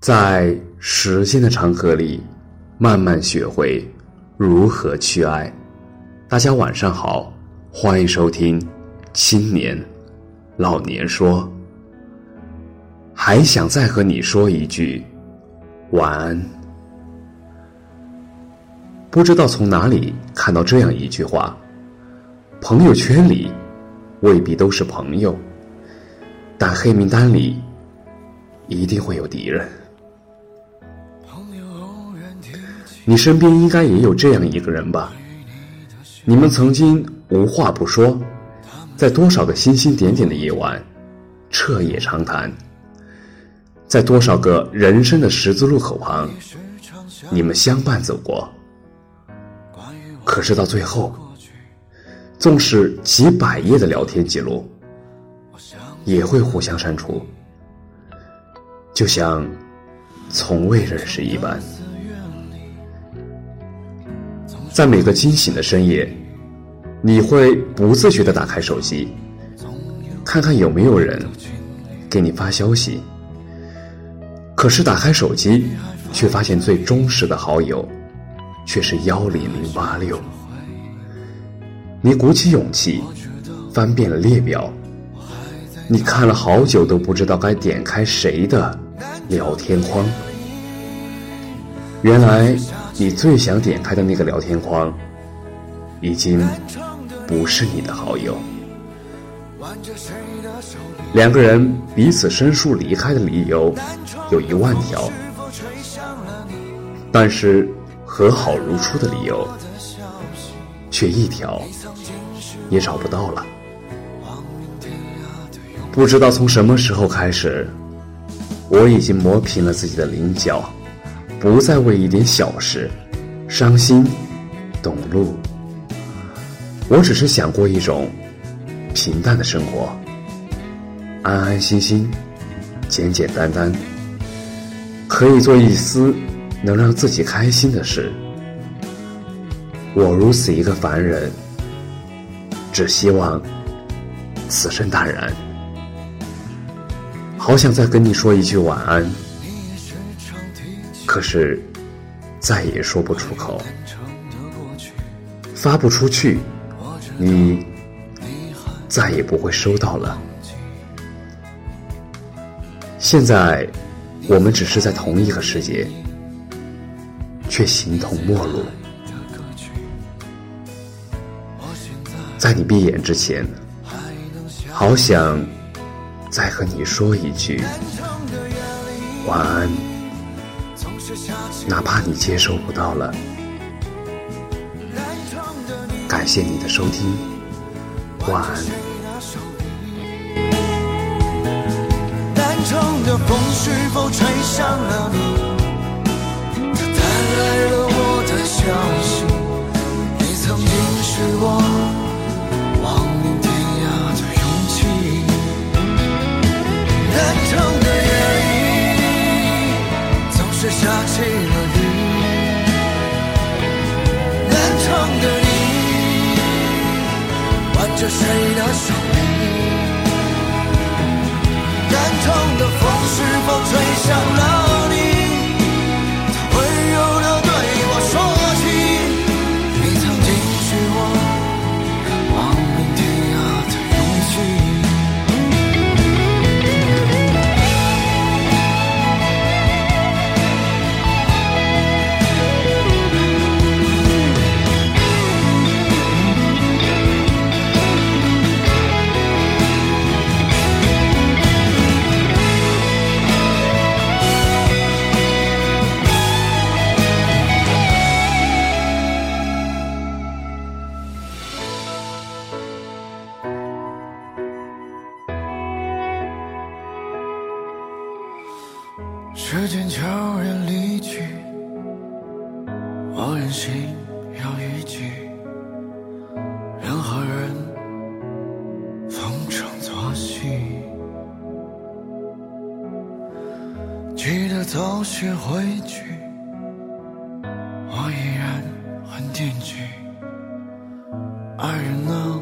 在时间的长河里，慢慢学会如何去爱。大家晚上好，欢迎收听《青年老年说》。还想再和你说一句晚安。不知道从哪里看到这样一句话：朋友圈里未必都是朋友，但黑名单里一定会有敌人。你身边应该也有这样一个人吧？你们曾经无话不说，在多少个星星点点的夜晚彻夜长谈，在多少个人生的十字路口旁，你们相伴走过。可是到最后，纵使几百页的聊天记录，也会互相删除，就像从未认识一般。在每个惊醒的深夜，你会不自觉的打开手机，看看有没有人给你发消息。可是打开手机，却发现最忠实的好友，却是幺零零八六。你鼓起勇气，翻遍了列表，你看了好久都不知道该点开谁的聊天框。原来。你最想点开的那个聊天框，已经不是你的好友。两个人彼此申诉离开的理由有一万条，但是和好如初的理由却一条也找不到了。不知道从什么时候开始，我已经磨平了自己的棱角。不再为一点小事伤心懂路，我只是想过一种平淡的生活，安安心心，简简单单，可以做一丝能让自己开心的事。我如此一个凡人，只希望此生淡然。好想再跟你说一句晚安。可是，再也说不出口，发不出去，你再也不会收到了。现在，我们只是在同一个世界，却形同陌路。在你闭眼之前，好想再和你说一句晚安。哪怕你接收不到了，感谢你的收听，晚安。南昌的风是否吹向了你？它带来了我的消息。你曾经是我着谁的手？时间悄然离去，我任性要一句，任何人逢场作戏。记得早些回去，我依然很惦记爱人呢。